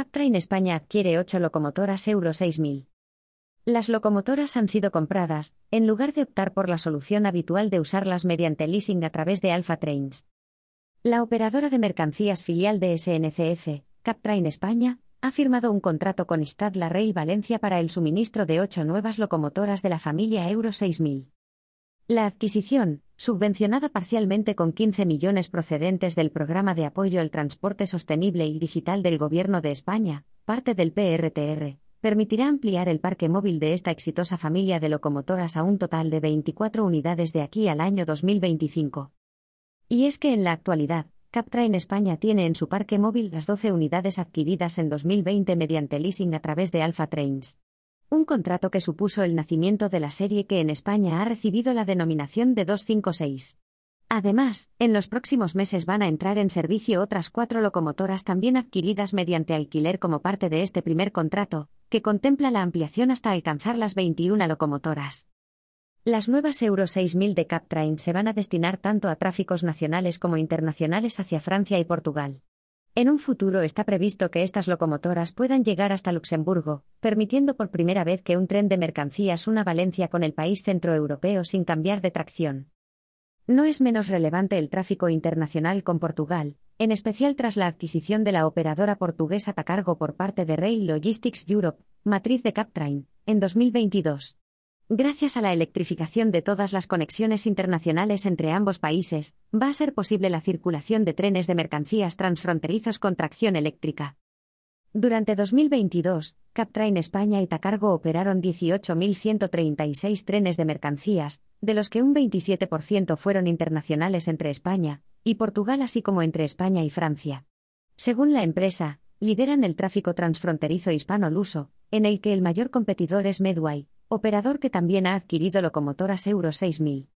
Captrain España adquiere 8 locomotoras Euro 6000. Las locomotoras han sido compradas, en lugar de optar por la solución habitual de usarlas mediante leasing a través de Alpha Trains. La operadora de mercancías filial de SNCF, Captrain España, ha firmado un contrato con Stadler Rail Valencia para el suministro de ocho nuevas locomotoras de la familia Euro 6000. La adquisición, subvencionada parcialmente con 15 millones procedentes del Programa de Apoyo al Transporte Sostenible y Digital del Gobierno de España, parte del PRTR, permitirá ampliar el parque móvil de esta exitosa familia de locomotoras a un total de 24 unidades de aquí al año 2025. Y es que en la actualidad, Captrain España tiene en su parque móvil las 12 unidades adquiridas en 2020 mediante leasing a través de Alpha Trains un contrato que supuso el nacimiento de la serie que en España ha recibido la denominación de 256. Además, en los próximos meses van a entrar en servicio otras cuatro locomotoras también adquiridas mediante alquiler como parte de este primer contrato, que contempla la ampliación hasta alcanzar las 21 locomotoras. Las nuevas Euro 6000 de Captrain se van a destinar tanto a tráficos nacionales como internacionales hacia Francia y Portugal. En un futuro está previsto que estas locomotoras puedan llegar hasta Luxemburgo, permitiendo por primera vez que un tren de mercancías una Valencia con el país centroeuropeo sin cambiar de tracción. No es menos relevante el tráfico internacional con Portugal, en especial tras la adquisición de la operadora portuguesa Tacargo por parte de Rail Logistics Europe, matriz de Captrain, en 2022. Gracias a la electrificación de todas las conexiones internacionales entre ambos países, va a ser posible la circulación de trenes de mercancías transfronterizos con tracción eléctrica. Durante 2022, Captrain España y Tacargo operaron 18.136 trenes de mercancías, de los que un 27% fueron internacionales entre España y Portugal, así como entre España y Francia. Según la empresa, lideran el tráfico transfronterizo hispano-luso, en el que el mayor competidor es Medway, operador que también ha adquirido locomotoras Euro 6000.